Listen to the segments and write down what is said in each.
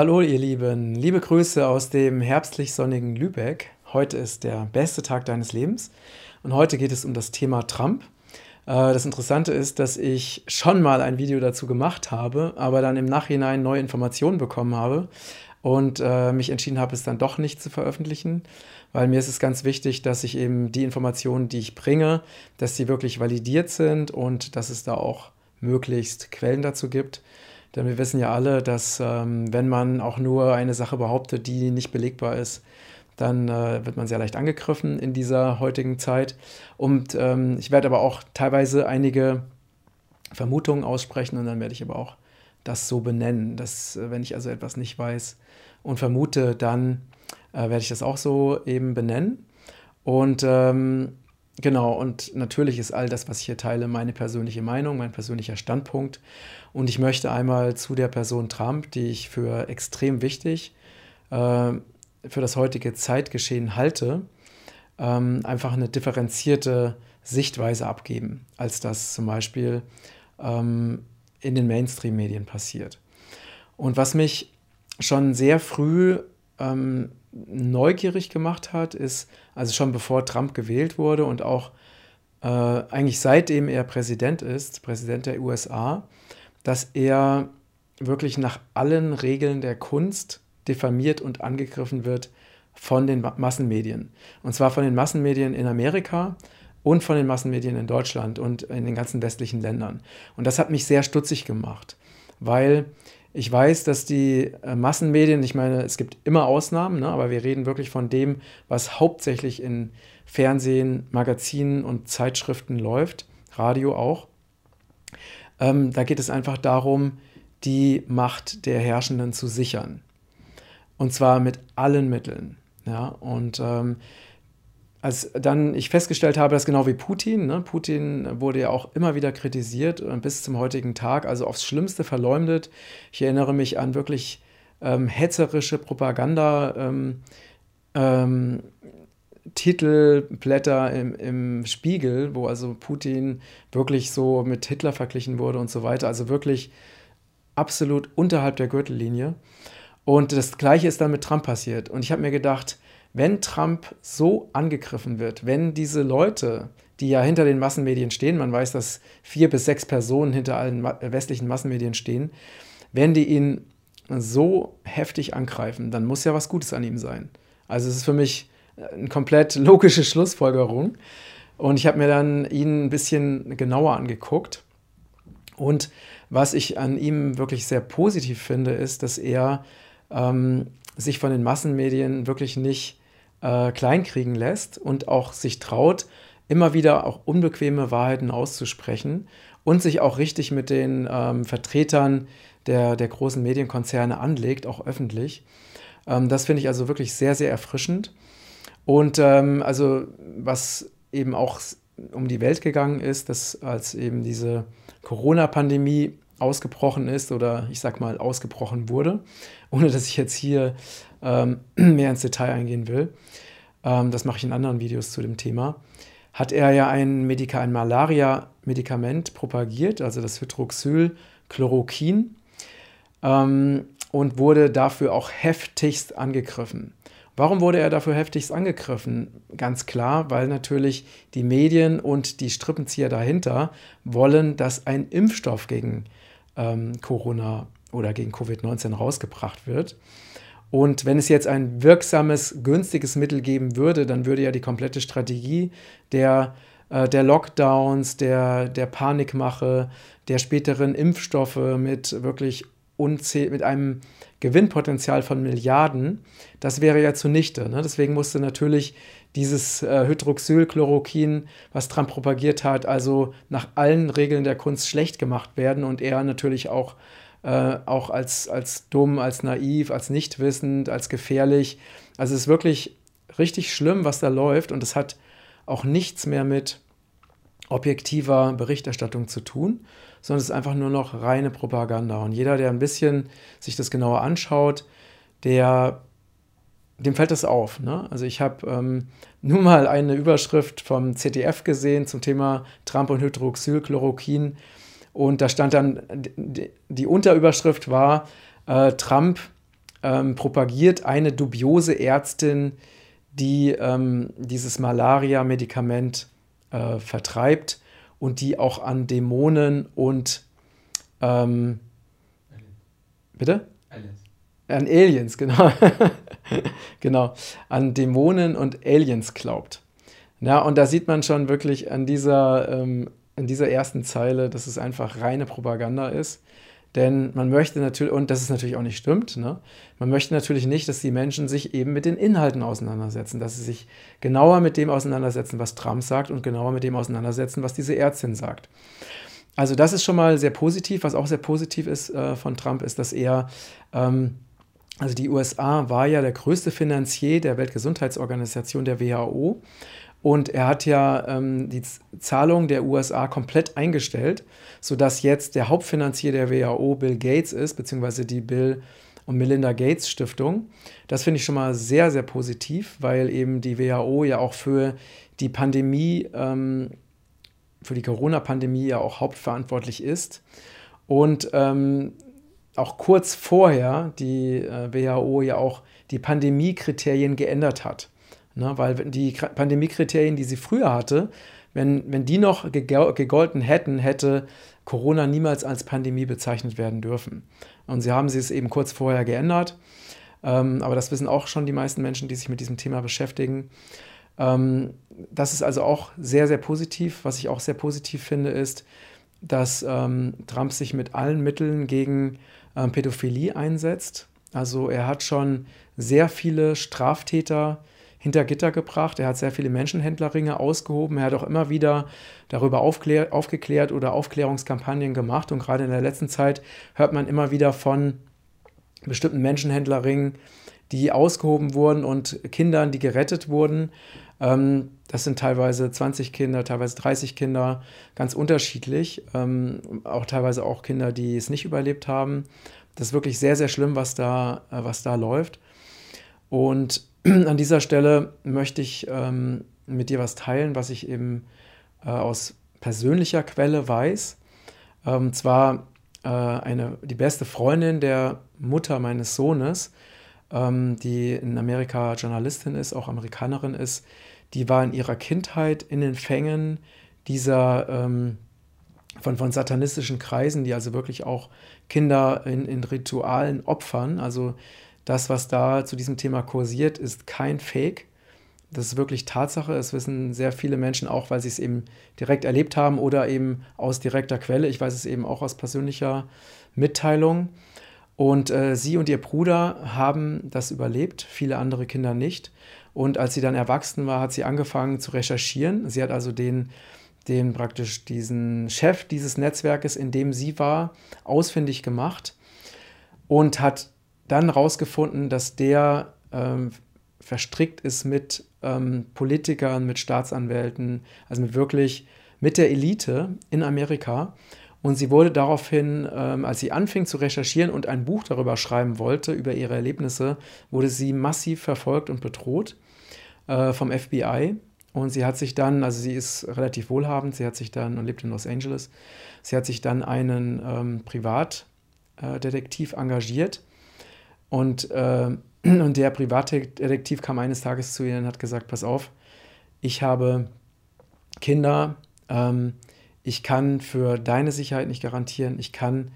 Hallo ihr Lieben, liebe Grüße aus dem herbstlich sonnigen Lübeck. Heute ist der beste Tag deines Lebens und heute geht es um das Thema Trump. Äh, das Interessante ist, dass ich schon mal ein Video dazu gemacht habe, aber dann im Nachhinein neue Informationen bekommen habe und äh, mich entschieden habe, es dann doch nicht zu veröffentlichen, weil mir ist es ganz wichtig, dass ich eben die Informationen, die ich bringe, dass sie wirklich validiert sind und dass es da auch möglichst Quellen dazu gibt. Denn wir wissen ja alle, dass ähm, wenn man auch nur eine Sache behauptet, die nicht belegbar ist, dann äh, wird man sehr leicht angegriffen in dieser heutigen Zeit. Und ähm, ich werde aber auch teilweise einige Vermutungen aussprechen und dann werde ich aber auch das so benennen, dass äh, wenn ich also etwas nicht weiß und vermute, dann äh, werde ich das auch so eben benennen. Und ähm, genau, und natürlich ist all das, was ich hier teile, meine persönliche Meinung, mein persönlicher Standpunkt. Und ich möchte einmal zu der Person Trump, die ich für extrem wichtig äh, für das heutige Zeitgeschehen halte, ähm, einfach eine differenzierte Sichtweise abgeben, als das zum Beispiel ähm, in den Mainstream-Medien passiert. Und was mich schon sehr früh ähm, neugierig gemacht hat, ist, also schon bevor Trump gewählt wurde und auch äh, eigentlich seitdem er Präsident ist, Präsident der USA, dass er wirklich nach allen Regeln der Kunst diffamiert und angegriffen wird von den Massenmedien. Und zwar von den Massenmedien in Amerika und von den Massenmedien in Deutschland und in den ganzen westlichen Ländern. Und das hat mich sehr stutzig gemacht, weil ich weiß, dass die äh, Massenmedien, ich meine, es gibt immer Ausnahmen, ne, aber wir reden wirklich von dem, was hauptsächlich in Fernsehen, Magazinen und Zeitschriften läuft, Radio auch. Ähm, da geht es einfach darum, die Macht der Herrschenden zu sichern. Und zwar mit allen Mitteln. Ja, und ähm, als dann ich festgestellt habe, dass genau wie Putin, ne, Putin wurde ja auch immer wieder kritisiert bis zum heutigen Tag, also aufs Schlimmste verleumdet. Ich erinnere mich an wirklich ähm, hetzerische Propaganda. Ähm, ähm, Titelblätter im, im Spiegel, wo also Putin wirklich so mit Hitler verglichen wurde und so weiter. Also wirklich absolut unterhalb der Gürtellinie. Und das Gleiche ist dann mit Trump passiert. Und ich habe mir gedacht, wenn Trump so angegriffen wird, wenn diese Leute, die ja hinter den Massenmedien stehen, man weiß, dass vier bis sechs Personen hinter allen westlichen Massenmedien stehen, wenn die ihn so heftig angreifen, dann muss ja was Gutes an ihm sein. Also es ist für mich eine komplett logische Schlussfolgerung. Und ich habe mir dann ihn ein bisschen genauer angeguckt. Und was ich an ihm wirklich sehr positiv finde, ist, dass er ähm, sich von den Massenmedien wirklich nicht äh, kleinkriegen lässt und auch sich traut, immer wieder auch unbequeme Wahrheiten auszusprechen und sich auch richtig mit den ähm, Vertretern der, der großen Medienkonzerne anlegt, auch öffentlich. Ähm, das finde ich also wirklich sehr, sehr erfrischend. Und ähm, also was eben auch um die Welt gegangen ist, dass als eben diese Corona-Pandemie ausgebrochen ist oder ich sag mal ausgebrochen wurde, ohne dass ich jetzt hier ähm, mehr ins Detail eingehen will, ähm, das mache ich in anderen Videos zu dem Thema, hat er ja ein, ein Malaria-Medikament propagiert, also das Hydroxylchloroquin, ähm, und wurde dafür auch heftigst angegriffen. Warum wurde er dafür heftigst angegriffen? Ganz klar, weil natürlich die Medien und die Strippenzieher dahinter wollen, dass ein Impfstoff gegen ähm, Corona oder gegen Covid-19 rausgebracht wird. Und wenn es jetzt ein wirksames, günstiges Mittel geben würde, dann würde ja die komplette Strategie der, äh, der Lockdowns, der, der Panikmache, der späteren Impfstoffe mit wirklich unzähl mit einem Gewinnpotenzial von Milliarden, das wäre ja zunichte. Ne? Deswegen musste natürlich dieses äh, Hydroxylchloroquin, was Trump propagiert hat, also nach allen Regeln der Kunst schlecht gemacht werden und er natürlich auch, äh, auch als, als dumm, als naiv, als nicht wissend, als gefährlich. Also es ist wirklich richtig schlimm, was da läuft und es hat auch nichts mehr mit objektiver Berichterstattung zu tun, sondern es ist einfach nur noch reine Propaganda. Und jeder, der ein bisschen sich das genauer anschaut, der dem fällt das auf. Ne? Also ich habe ähm, nur mal eine Überschrift vom ZDF gesehen zum Thema Trump und Hydroxylchloroquin. Und da stand dann, die, Unterüberschrift war, äh, Trump ähm, propagiert eine dubiose Ärztin, die ähm, dieses Malaria-Medikament äh, vertreibt und die auch an Dämonen und ähm, bitte? Aliens. An Aliens, genau. genau. An Dämonen und Aliens glaubt. Ja, und da sieht man schon wirklich an dieser, ähm, in dieser ersten Zeile, dass es einfach reine Propaganda ist. Denn man möchte natürlich, und das ist natürlich auch nicht stimmt, ne? man möchte natürlich nicht, dass die Menschen sich eben mit den Inhalten auseinandersetzen, dass sie sich genauer mit dem auseinandersetzen, was Trump sagt und genauer mit dem auseinandersetzen, was diese Ärztin sagt. Also das ist schon mal sehr positiv. Was auch sehr positiv ist äh, von Trump, ist, dass er, ähm, also die USA war ja der größte Finanzier der Weltgesundheitsorganisation, der WHO. Und er hat ja ähm, die Zahlung der USA komplett eingestellt, sodass jetzt der Hauptfinanzier der WHO Bill Gates ist, beziehungsweise die Bill und Melinda Gates Stiftung. Das finde ich schon mal sehr, sehr positiv, weil eben die WHO ja auch für die Pandemie, ähm, für die Corona-Pandemie ja auch hauptverantwortlich ist. Und ähm, auch kurz vorher die äh, WHO ja auch die Pandemiekriterien geändert hat. Ne, weil die Pandemiekriterien, die sie früher hatte, wenn, wenn die noch gegolten hätten, hätte Corona niemals als Pandemie bezeichnet werden dürfen. Und sie haben sie es eben kurz vorher geändert. Ähm, aber das wissen auch schon die meisten Menschen, die sich mit diesem Thema beschäftigen. Ähm, das ist also auch sehr, sehr positiv. Was ich auch sehr positiv finde, ist, dass ähm, Trump sich mit allen Mitteln gegen ähm, Pädophilie einsetzt. Also er hat schon sehr viele Straftäter hinter Gitter gebracht. Er hat sehr viele Menschenhändlerringe ausgehoben. Er hat auch immer wieder darüber aufgeklärt oder Aufklärungskampagnen gemacht. Und gerade in der letzten Zeit hört man immer wieder von bestimmten Menschenhändlerringen, die ausgehoben wurden und Kindern, die gerettet wurden. Ähm, das sind teilweise 20 Kinder, teilweise 30 Kinder, ganz unterschiedlich. Ähm, auch teilweise auch Kinder, die es nicht überlebt haben. Das ist wirklich sehr, sehr schlimm, was da, äh, was da läuft. Und an dieser Stelle möchte ich ähm, mit dir was teilen, was ich eben äh, aus persönlicher Quelle weiß. Ähm, zwar äh, eine, die beste Freundin der Mutter meines Sohnes, ähm, die in Amerika Journalistin ist, auch Amerikanerin ist, die war in ihrer Kindheit in den Fängen dieser ähm, von, von satanistischen Kreisen, die also wirklich auch Kinder in, in Ritualen opfern. Also das, was da zu diesem Thema kursiert, ist kein Fake. Das ist wirklich Tatsache. Es wissen sehr viele Menschen auch, weil sie es eben direkt erlebt haben oder eben aus direkter Quelle. Ich weiß es eben auch aus persönlicher Mitteilung. Und äh, sie und ihr Bruder haben das überlebt, viele andere Kinder nicht. Und als sie dann erwachsen war, hat sie angefangen zu recherchieren. Sie hat also den, den praktisch diesen Chef dieses Netzwerkes, in dem sie war, ausfindig gemacht und hat dann rausgefunden, dass der ähm, verstrickt ist mit ähm, Politikern, mit Staatsanwälten, also mit wirklich mit der Elite in Amerika. Und sie wurde daraufhin, ähm, als sie anfing zu recherchieren und ein Buch darüber schreiben wollte, über ihre Erlebnisse, wurde sie massiv verfolgt und bedroht äh, vom FBI. Und sie hat sich dann, also sie ist relativ wohlhabend, sie hat sich dann und lebt in Los Angeles, sie hat sich dann einen ähm, Privatdetektiv engagiert, und, äh, und der Privatdetektiv kam eines Tages zu ihr und hat gesagt, pass auf, ich habe Kinder, ähm, ich kann für deine Sicherheit nicht garantieren, ich kann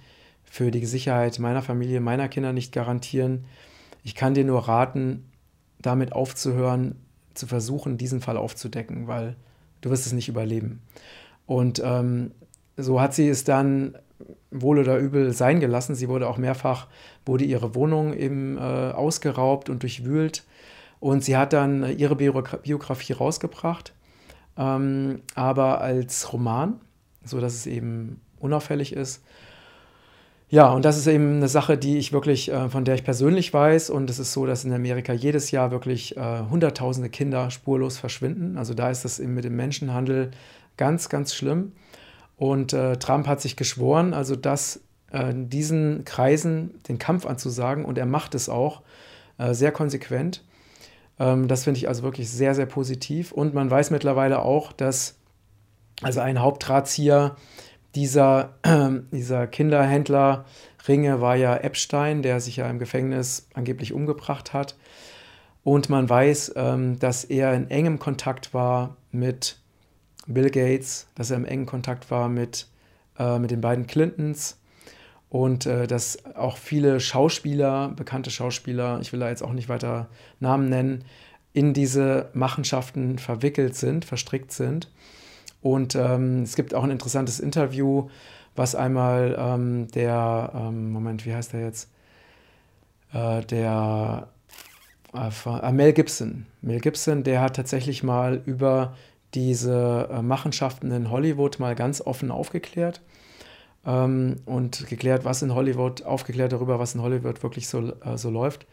für die Sicherheit meiner Familie, meiner Kinder nicht garantieren. Ich kann dir nur raten, damit aufzuhören, zu versuchen, diesen Fall aufzudecken, weil du wirst es nicht überleben. Und ähm, so hat sie es dann wohl oder übel sein gelassen. Sie wurde auch mehrfach, wurde ihre Wohnung eben äh, ausgeraubt und durchwühlt. Und sie hat dann ihre Biografie rausgebracht, ähm, aber als Roman, sodass es eben unauffällig ist. Ja, und das ist eben eine Sache, die ich wirklich, äh, von der ich persönlich weiß. Und es ist so, dass in Amerika jedes Jahr wirklich äh, Hunderttausende Kinder spurlos verschwinden. Also da ist das eben mit dem Menschenhandel ganz, ganz schlimm. Und äh, Trump hat sich geschworen, also das äh, diesen Kreisen den Kampf anzusagen und er macht es auch äh, sehr konsequent. Ähm, das finde ich also wirklich sehr, sehr positiv. Und man weiß mittlerweile auch, dass also ein Hauptdrahtzieher dieser, dieser Kinderhändler Ringe war ja Epstein, der sich ja im Gefängnis angeblich umgebracht hat. Und man weiß, ähm, dass er in engem Kontakt war mit Bill Gates, dass er im engen Kontakt war mit, äh, mit den beiden Clintons und äh, dass auch viele Schauspieler, bekannte Schauspieler, ich will da jetzt auch nicht weiter Namen nennen, in diese Machenschaften verwickelt sind, verstrickt sind. Und ähm, es gibt auch ein interessantes Interview, was einmal ähm, der, ähm, Moment, wie heißt der jetzt? Äh, der äh, Mel Gibson. Mel Gibson, der hat tatsächlich mal über diese äh, Machenschaften in Hollywood mal ganz offen aufgeklärt ähm, und geklärt, was in Hollywood, aufgeklärt darüber, was in Hollywood wirklich so, äh, so läuft.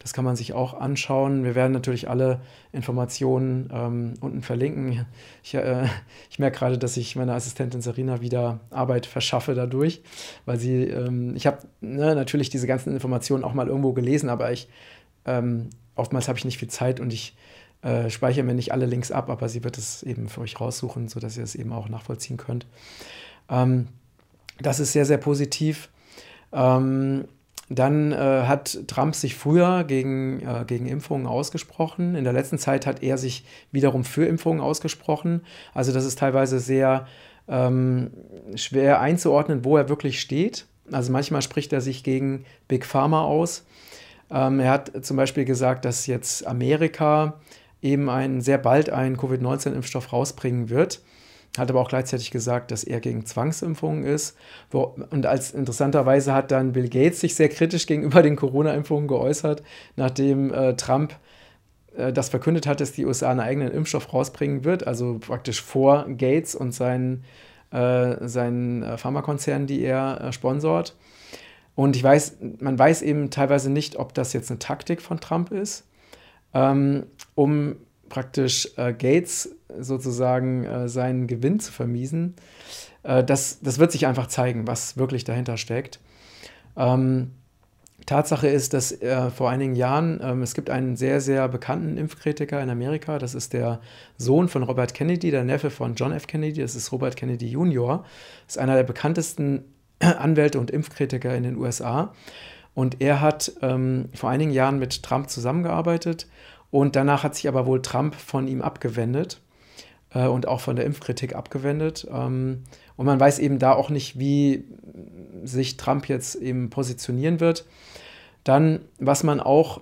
Das kann man sich auch anschauen. Wir werden natürlich alle Informationen ähm, unten verlinken. Ich, äh, ich merke gerade, dass ich meiner Assistentin Serena wieder Arbeit verschaffe dadurch, weil sie, ähm, ich habe ne, natürlich diese ganzen Informationen auch mal irgendwo gelesen, aber ich, ähm, oftmals habe ich nicht viel Zeit und ich äh, speichere mir nicht alle Links ab, aber sie wird es eben für euch raussuchen, sodass ihr es eben auch nachvollziehen könnt. Ähm, das ist sehr, sehr positiv. Ähm, dann äh, hat Trump sich früher gegen, äh, gegen Impfungen ausgesprochen. In der letzten Zeit hat er sich wiederum für Impfungen ausgesprochen. Also das ist teilweise sehr ähm, schwer einzuordnen, wo er wirklich steht. Also manchmal spricht er sich gegen Big Pharma aus. Ähm, er hat zum Beispiel gesagt, dass jetzt Amerika eben ein, sehr bald einen Covid-19-Impfstoff rausbringen wird hat aber auch gleichzeitig gesagt, dass er gegen Zwangsimpfungen ist. Wo, und als interessanterweise hat dann Bill Gates sich sehr kritisch gegenüber den Corona-Impfungen geäußert, nachdem äh, Trump äh, das verkündet hat, dass die USA einen eigenen Impfstoff rausbringen wird, also praktisch vor Gates und seinen, äh, seinen äh, Pharmakonzernen, die er äh, sponsort. Und ich weiß, man weiß eben teilweise nicht, ob das jetzt eine Taktik von Trump ist, ähm, um praktisch äh, Gates sozusagen äh, seinen Gewinn zu vermiesen. Äh, das, das wird sich einfach zeigen, was wirklich dahinter steckt. Ähm, Tatsache ist, dass äh, vor einigen Jahren, ähm, es gibt einen sehr, sehr bekannten Impfkritiker in Amerika, das ist der Sohn von Robert Kennedy, der Neffe von John F. Kennedy, das ist Robert Kennedy Jr., das ist einer der bekanntesten Anwälte und Impfkritiker in den USA. Und er hat ähm, vor einigen Jahren mit Trump zusammengearbeitet und danach hat sich aber wohl Trump von ihm abgewendet äh, und auch von der Impfkritik abgewendet. Ähm, und man weiß eben da auch nicht, wie sich Trump jetzt eben positionieren wird. Dann, was man auch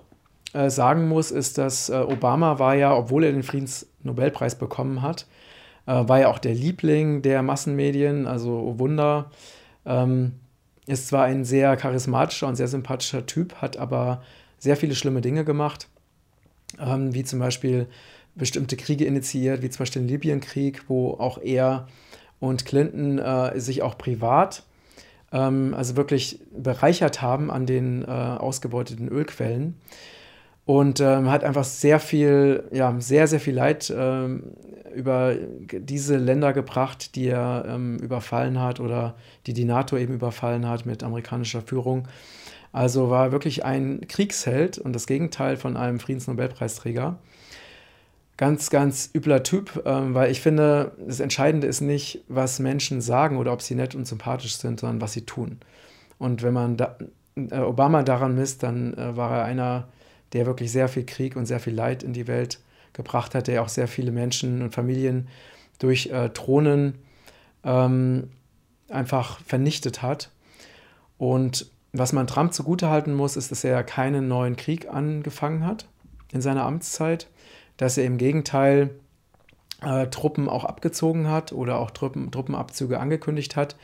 äh, sagen muss, ist, dass äh, Obama war ja, obwohl er den Friedensnobelpreis bekommen hat, äh, war ja auch der Liebling der Massenmedien, also oh Wunder. Ähm, ist zwar ein sehr charismatischer und sehr sympathischer Typ, hat aber sehr viele schlimme Dinge gemacht ähm, wie zum Beispiel bestimmte Kriege initiiert, wie zum Beispiel den Libyenkrieg, wo auch er und Clinton äh, sich auch privat, ähm, also wirklich bereichert haben an den äh, ausgebeuteten Ölquellen. Und ähm, hat einfach sehr viel, ja, sehr, sehr viel Leid ähm, über diese Länder gebracht, die er ähm, überfallen hat oder die die NATO eben überfallen hat mit amerikanischer Führung. Also war wirklich ein Kriegsheld und das Gegenteil von einem Friedensnobelpreisträger. Ganz, ganz übler Typ, ähm, weil ich finde, das Entscheidende ist nicht, was Menschen sagen oder ob sie nett und sympathisch sind, sondern was sie tun. Und wenn man da, äh, Obama daran misst, dann äh, war er einer, der wirklich sehr viel Krieg und sehr viel Leid in die Welt gebracht hat, der auch sehr viele Menschen und Familien durch äh, Thronen ähm, einfach vernichtet hat. Und was man Trump zugutehalten muss, ist, dass er keinen neuen Krieg angefangen hat in seiner Amtszeit, dass er im Gegenteil äh, Truppen auch abgezogen hat oder auch Truppen, Truppenabzüge angekündigt hat,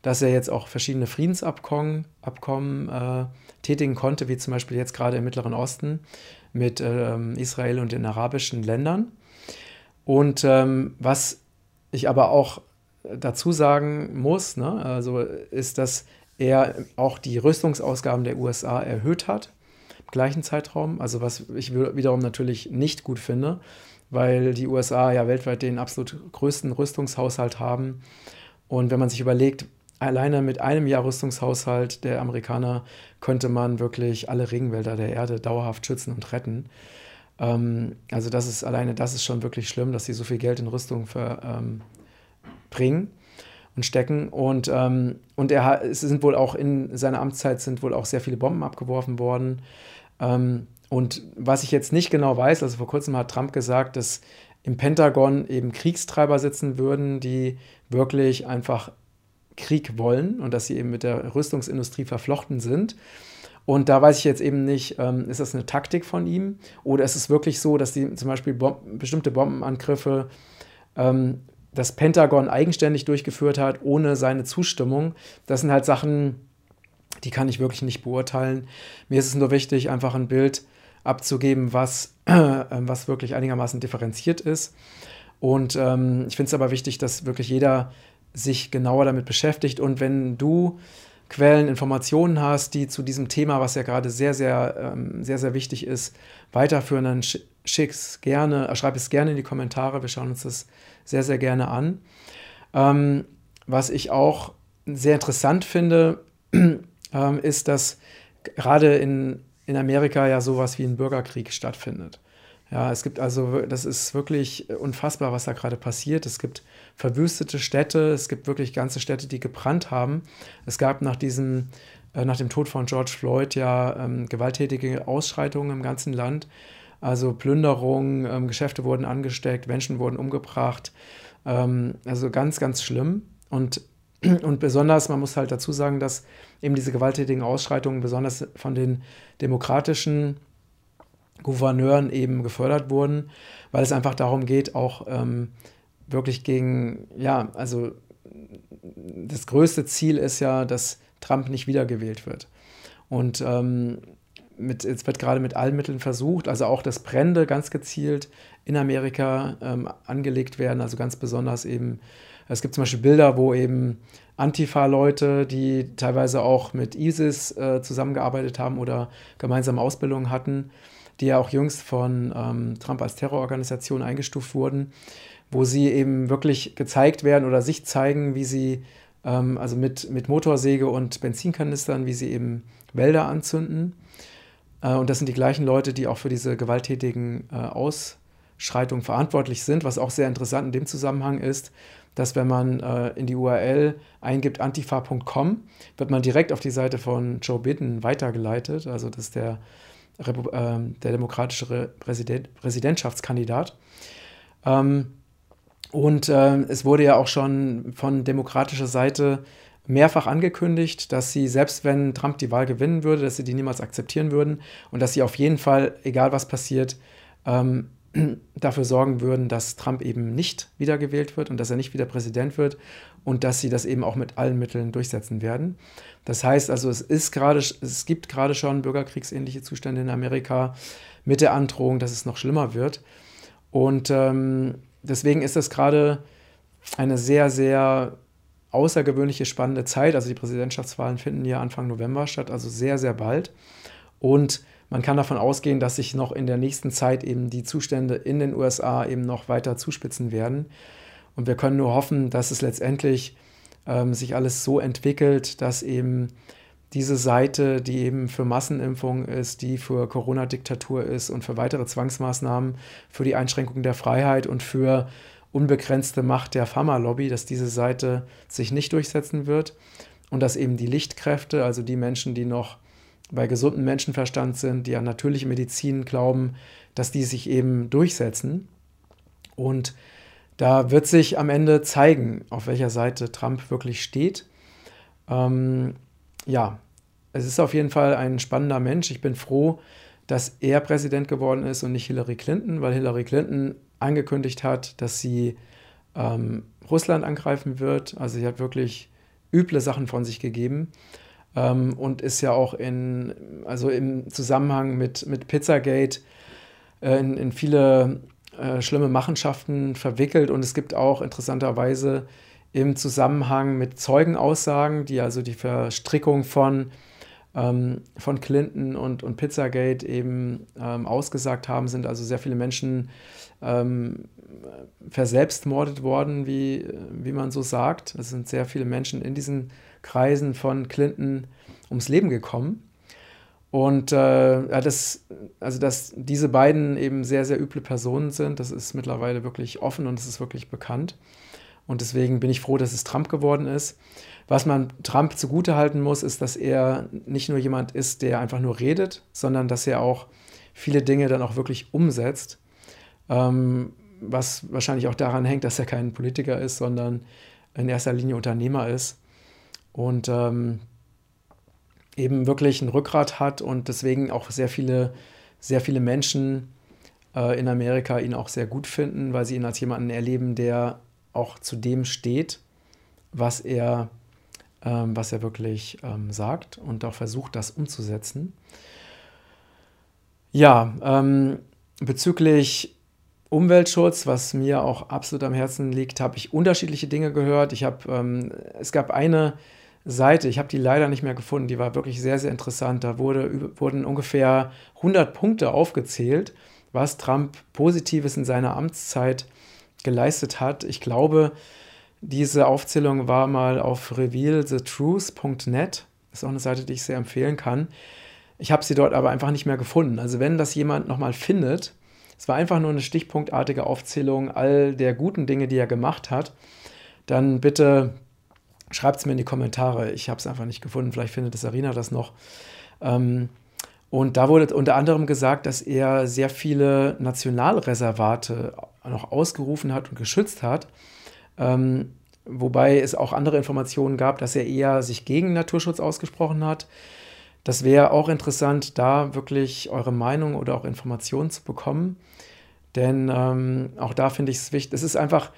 dass er jetzt auch verschiedene Friedensabkommen Abkommen, äh, tätigen konnte, wie zum Beispiel jetzt gerade im Mittleren Osten mit äh, Israel und den arabischen Ländern. Und ähm, was ich aber auch dazu sagen muss, ne, also ist, dass er auch die Rüstungsausgaben der USA erhöht hat im gleichen Zeitraum. Also was ich wiederum natürlich nicht gut finde, weil die USA ja weltweit den absolut größten Rüstungshaushalt haben. Und wenn man sich überlegt, alleine mit einem Jahr Rüstungshaushalt der Amerikaner könnte man wirklich alle Regenwälder der Erde dauerhaft schützen und retten. Ähm, also das ist alleine, das ist schon wirklich schlimm, dass sie so viel Geld in Rüstung verbringen. Ähm, und stecken. Und, ähm, und er es sind wohl auch in seiner Amtszeit sind wohl auch sehr viele Bomben abgeworfen worden. Ähm, und was ich jetzt nicht genau weiß, also vor kurzem hat Trump gesagt, dass im Pentagon eben Kriegstreiber sitzen würden, die wirklich einfach Krieg wollen und dass sie eben mit der Rüstungsindustrie verflochten sind. Und da weiß ich jetzt eben nicht, ähm, ist das eine Taktik von ihm oder ist es wirklich so, dass die zum Beispiel Bom bestimmte Bombenangriffe ähm, das Pentagon eigenständig durchgeführt hat, ohne seine Zustimmung. Das sind halt Sachen, die kann ich wirklich nicht beurteilen. Mir ist es nur wichtig, einfach ein Bild abzugeben, was, äh, was wirklich einigermaßen differenziert ist. Und ähm, ich finde es aber wichtig, dass wirklich jeder sich genauer damit beschäftigt. Und wenn du Quellen, Informationen hast, die zu diesem Thema, was ja gerade sehr, sehr, ähm, sehr, sehr wichtig ist, weiterführen, dann schick's gerne, äh, schreib es gerne in die Kommentare. Wir schauen uns das sehr, sehr gerne an. Ähm, was ich auch sehr interessant finde, ähm, ist, dass gerade in, in Amerika ja sowas wie ein Bürgerkrieg stattfindet. Ja, es gibt also, das ist wirklich unfassbar, was da gerade passiert. Es gibt verwüstete Städte, es gibt wirklich ganze Städte, die gebrannt haben. Es gab nach diesem, äh, nach dem Tod von George Floyd ja ähm, gewalttätige Ausschreitungen im ganzen Land. Also Plünderungen, ähm, Geschäfte wurden angesteckt, Menschen wurden umgebracht. Ähm, also ganz, ganz schlimm. Und, und besonders, man muss halt dazu sagen, dass eben diese gewalttätigen Ausschreitungen besonders von den demokratischen Gouverneuren eben gefördert wurden, weil es einfach darum geht, auch ähm, wirklich gegen, ja, also das größte Ziel ist ja, dass Trump nicht wiedergewählt wird. Und ähm, mit, jetzt wird gerade mit allen Mitteln versucht, also auch, dass Brände ganz gezielt in Amerika ähm, angelegt werden, also ganz besonders eben, es gibt zum Beispiel Bilder, wo eben Antifa-Leute, die teilweise auch mit ISIS äh, zusammengearbeitet haben oder gemeinsame Ausbildungen hatten, die ja auch jüngst von ähm, Trump als Terrororganisation eingestuft wurden, wo sie eben wirklich gezeigt werden oder sich zeigen, wie sie, ähm, also mit, mit Motorsäge und Benzinkanistern, wie sie eben Wälder anzünden. Äh, und das sind die gleichen Leute, die auch für diese gewalttätigen äh, Ausschreitungen verantwortlich sind. Was auch sehr interessant in dem Zusammenhang ist, dass wenn man äh, in die URL eingibt antifa.com, wird man direkt auf die Seite von Joe Biden weitergeleitet. Also das ist der, Repu äh, der demokratische Präsident Präsidentschaftskandidat. Ähm, und äh, es wurde ja auch schon von demokratischer Seite mehrfach angekündigt, dass sie, selbst wenn Trump die Wahl gewinnen würde, dass sie die niemals akzeptieren würden und dass sie auf jeden Fall, egal was passiert, ähm, dafür sorgen würden, dass Trump eben nicht wiedergewählt wird und dass er nicht wieder Präsident wird und dass sie das eben auch mit allen Mitteln durchsetzen werden. Das heißt also, es ist gerade, es gibt gerade schon bürgerkriegsähnliche Zustände in Amerika mit der Androhung, dass es noch schlimmer wird. Und ähm, deswegen ist das gerade eine sehr, sehr außergewöhnliche spannende Zeit. Also die Präsidentschaftswahlen finden ja Anfang November statt, also sehr, sehr bald. Und man kann davon ausgehen, dass sich noch in der nächsten Zeit eben die Zustände in den USA eben noch weiter zuspitzen werden. Und wir können nur hoffen, dass es letztendlich ähm, sich alles so entwickelt, dass eben diese Seite, die eben für Massenimpfung ist, die für Corona-Diktatur ist und für weitere Zwangsmaßnahmen, für die Einschränkung der Freiheit und für unbegrenzte Macht der Pharmalobby, dass diese Seite sich nicht durchsetzen wird und dass eben die Lichtkräfte, also die Menschen, die noch bei gesundem Menschenverstand sind, die an natürliche Medizin glauben, dass die sich eben durchsetzen. Und da wird sich am Ende zeigen, auf welcher Seite Trump wirklich steht. Ähm, ja, es ist auf jeden Fall ein spannender Mensch. Ich bin froh, dass er Präsident geworden ist und nicht Hillary Clinton, weil Hillary Clinton angekündigt hat, dass sie ähm, Russland angreifen wird. Also sie hat wirklich üble Sachen von sich gegeben ähm, und ist ja auch in, also im Zusammenhang mit, mit Pizzagate äh, in, in viele äh, schlimme Machenschaften verwickelt. Und es gibt auch interessanterweise im Zusammenhang mit Zeugenaussagen, die also die Verstrickung von ähm, von Clinton und, und Pizzagate eben ähm, ausgesagt haben, sind also sehr viele Menschen ähm, verselbstmordet worden, wie, wie man so sagt. Es sind sehr viele Menschen in diesen Kreisen von Clinton ums Leben gekommen. Und äh, das, also dass diese beiden eben sehr, sehr üble Personen sind, das ist mittlerweile wirklich offen und es ist wirklich bekannt. Und deswegen bin ich froh, dass es Trump geworden ist. Was man Trump zugutehalten muss, ist, dass er nicht nur jemand ist, der einfach nur redet, sondern dass er auch viele Dinge dann auch wirklich umsetzt. Ähm, was wahrscheinlich auch daran hängt, dass er kein Politiker ist, sondern in erster Linie Unternehmer ist. Und ähm, eben wirklich ein Rückgrat hat und deswegen auch sehr viele, sehr viele Menschen äh, in Amerika ihn auch sehr gut finden, weil sie ihn als jemanden erleben, der auch zu dem steht, was er, ähm, was er wirklich ähm, sagt und auch versucht, das umzusetzen. Ja, ähm, bezüglich Umweltschutz, was mir auch absolut am Herzen liegt, habe ich unterschiedliche Dinge gehört. Ich habe, ähm, es gab eine Seite, ich habe die leider nicht mehr gefunden, die war wirklich sehr, sehr interessant. Da wurde, wurden ungefähr 100 Punkte aufgezählt, was Trump Positives in seiner Amtszeit geleistet hat. Ich glaube, diese Aufzählung war mal auf revealthetruth.net. Ist auch eine Seite, die ich sehr empfehlen kann. Ich habe sie dort aber einfach nicht mehr gefunden. Also wenn das jemand nochmal findet, es war einfach nur eine stichpunktartige Aufzählung all der guten Dinge, die er gemacht hat, dann bitte schreibt es mir in die Kommentare. Ich habe es einfach nicht gefunden. Vielleicht findet es Arina das noch. Ähm, und da wurde unter anderem gesagt, dass er sehr viele Nationalreservate noch ausgerufen hat und geschützt hat. Ähm, wobei es auch andere Informationen gab, dass er eher sich gegen Naturschutz ausgesprochen hat. Das wäre auch interessant, da wirklich eure Meinung oder auch Informationen zu bekommen. Denn ähm, auch da finde ich es wichtig. Es ist einfach,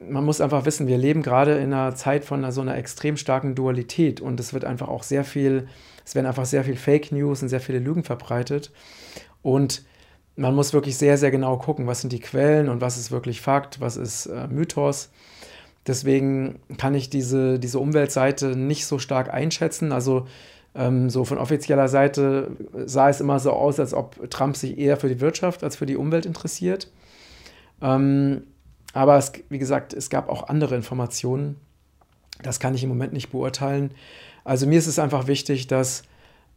man muss einfach wissen, wir leben gerade in einer Zeit von einer, so einer extrem starken Dualität und es wird einfach auch sehr viel, es werden einfach sehr viel Fake News und sehr viele Lügen verbreitet. Und man muss wirklich sehr, sehr genau gucken, was sind die Quellen und was ist wirklich Fakt, was ist äh, Mythos. Deswegen kann ich diese, diese Umweltseite nicht so stark einschätzen. Also ähm, so von offizieller Seite sah es immer so aus, als ob Trump sich eher für die Wirtschaft als für die Umwelt interessiert. Ähm, aber es, wie gesagt, es gab auch andere Informationen. Das kann ich im Moment nicht beurteilen. Also mir ist es einfach wichtig, dass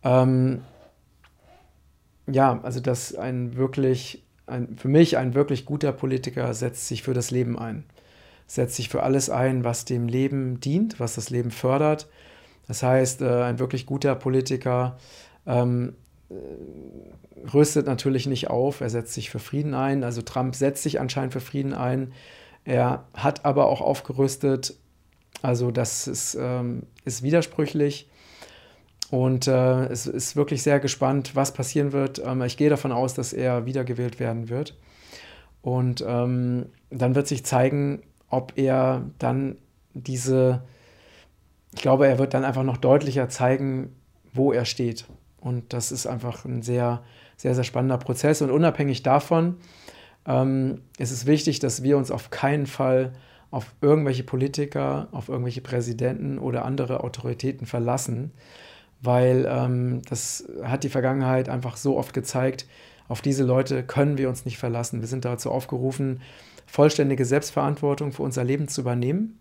ähm, ja, also dass ein wirklich, ein, für mich ein wirklich guter Politiker setzt sich für das Leben ein. Setzt sich für alles ein, was dem Leben dient, was das Leben fördert. Das heißt, äh, ein wirklich guter Politiker ähm, äh, rüstet natürlich nicht auf, er setzt sich für Frieden ein. Also Trump setzt sich anscheinend für Frieden ein. Er hat aber auch aufgerüstet. Also das ist, ähm, ist widersprüchlich. Und äh, es ist wirklich sehr gespannt, was passieren wird. Ähm, ich gehe davon aus, dass er wiedergewählt werden wird. Und ähm, dann wird sich zeigen, ob er dann diese, ich glaube, er wird dann einfach noch deutlicher zeigen, wo er steht. Und das ist einfach ein sehr, sehr, sehr spannender Prozess. Und unabhängig davon ähm, ist es wichtig, dass wir uns auf keinen Fall auf irgendwelche Politiker, auf irgendwelche Präsidenten oder andere Autoritäten verlassen, weil ähm, das hat die Vergangenheit einfach so oft gezeigt, auf diese Leute können wir uns nicht verlassen. Wir sind dazu aufgerufen, vollständige Selbstverantwortung für unser Leben zu übernehmen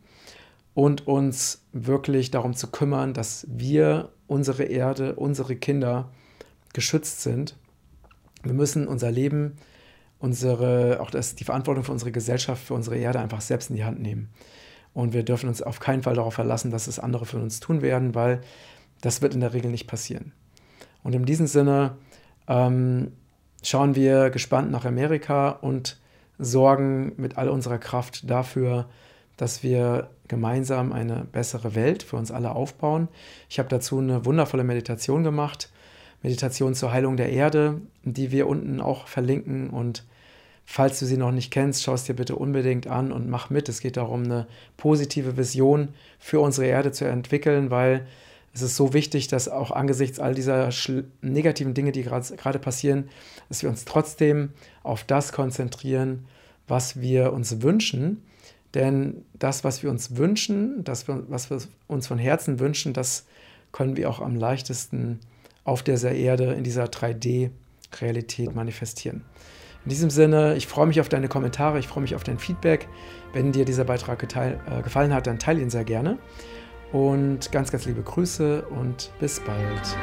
und uns wirklich darum zu kümmern, dass wir, unsere Erde, unsere Kinder geschützt sind. Wir müssen unser Leben, unsere, auch das, die Verantwortung für unsere Gesellschaft, für unsere Erde einfach selbst in die Hand nehmen. Und wir dürfen uns auf keinen Fall darauf verlassen, dass es andere für uns tun werden, weil das wird in der Regel nicht passieren. Und in diesem Sinne ähm, schauen wir gespannt nach Amerika und sorgen mit all unserer Kraft dafür, dass wir gemeinsam eine bessere Welt für uns alle aufbauen. Ich habe dazu eine wundervolle Meditation gemacht, Meditation zur Heilung der Erde, die wir unten auch verlinken. Und falls du sie noch nicht kennst, schau es dir bitte unbedingt an und mach mit. Es geht darum, eine positive Vision für unsere Erde zu entwickeln, weil es ist so wichtig, dass auch angesichts all dieser negativen Dinge, die gerade passieren, dass wir uns trotzdem auf das konzentrieren, was wir uns wünschen. Denn das, was wir uns wünschen, das, was wir uns von Herzen wünschen, das können wir auch am leichtesten auf dieser Erde, in dieser 3D-Realität manifestieren. In diesem Sinne, ich freue mich auf deine Kommentare, ich freue mich auf dein Feedback. Wenn dir dieser Beitrag äh, gefallen hat, dann teile ihn sehr gerne. Und ganz, ganz liebe Grüße und bis bald.